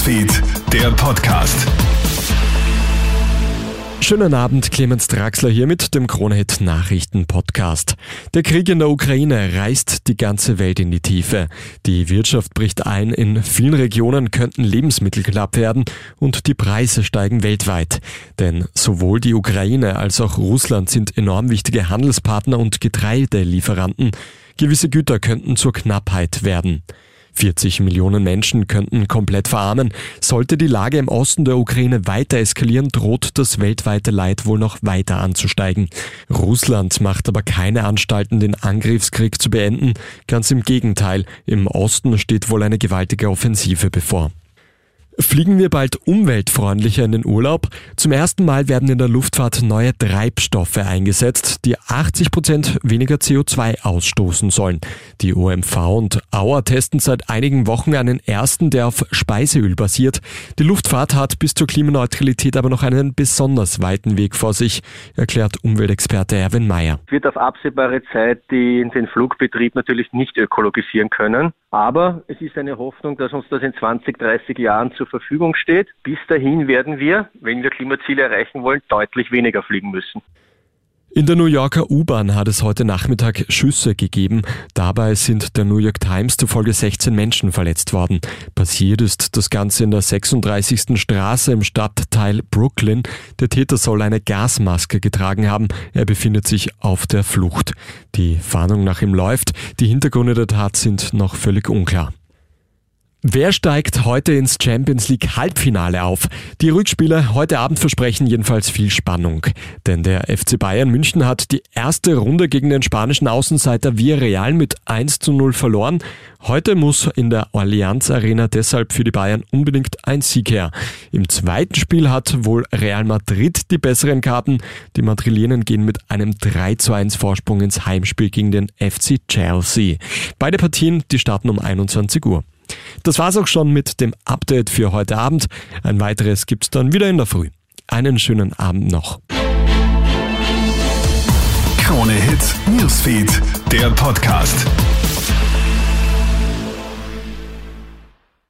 Newsfeed, der Podcast. Schönen Abend, Clemens Draxler hier mit dem Kronehit Nachrichten Podcast. Der Krieg in der Ukraine reißt die ganze Welt in die Tiefe. Die Wirtschaft bricht ein, in vielen Regionen könnten Lebensmittel knapp werden und die Preise steigen weltweit. Denn sowohl die Ukraine als auch Russland sind enorm wichtige Handelspartner und Getreidelieferanten. Gewisse Güter könnten zur Knappheit werden. 40 Millionen Menschen könnten komplett verarmen. Sollte die Lage im Osten der Ukraine weiter eskalieren, droht das weltweite Leid wohl noch weiter anzusteigen. Russland macht aber keine Anstalten, den Angriffskrieg zu beenden. Ganz im Gegenteil, im Osten steht wohl eine gewaltige Offensive bevor. Fliegen wir bald umweltfreundlicher in den Urlaub? Zum ersten Mal werden in der Luftfahrt neue Treibstoffe eingesetzt, die 80 Prozent weniger CO2 ausstoßen sollen. Die OMV und Auer testen seit einigen Wochen einen ersten, der auf Speiseöl basiert. Die Luftfahrt hat bis zur Klimaneutralität aber noch einen besonders weiten Weg vor sich, erklärt Umweltexperte Erwin Mayer. Wird auf absehbare Zeit den, den Flugbetrieb natürlich nicht ökologisieren können. Aber es ist eine Hoffnung, dass uns das in 20, 30 Jahren zur Verfügung steht. Bis dahin werden wir, wenn wir Klimaziele erreichen wollen, deutlich weniger fliegen müssen. In der New Yorker U-Bahn hat es heute Nachmittag Schüsse gegeben. Dabei sind der New York Times zufolge 16 Menschen verletzt worden. Passiert ist das Ganze in der 36. Straße im Stadtteil Brooklyn. Der Täter soll eine Gasmaske getragen haben. Er befindet sich auf der Flucht. Die Fahndung nach ihm läuft. Die Hintergründe der Tat sind noch völlig unklar. Wer steigt heute ins Champions League Halbfinale auf? Die Rückspiele heute Abend versprechen jedenfalls viel Spannung. Denn der FC Bayern München hat die erste Runde gegen den spanischen Außenseiter Villarreal mit 1 zu 0 verloren. Heute muss in der Allianz Arena deshalb für die Bayern unbedingt ein Sieg her. Im zweiten Spiel hat wohl Real Madrid die besseren Karten. Die Madrilenen gehen mit einem 3 zu 1 Vorsprung ins Heimspiel gegen den FC Chelsea. Beide Partien, die starten um 21 Uhr. Das war's auch schon mit dem Update für heute Abend. Ein weiteres gibt's dann wieder in der Früh. Einen schönen Abend noch. Krone Hits, Newsfeed, der Podcast.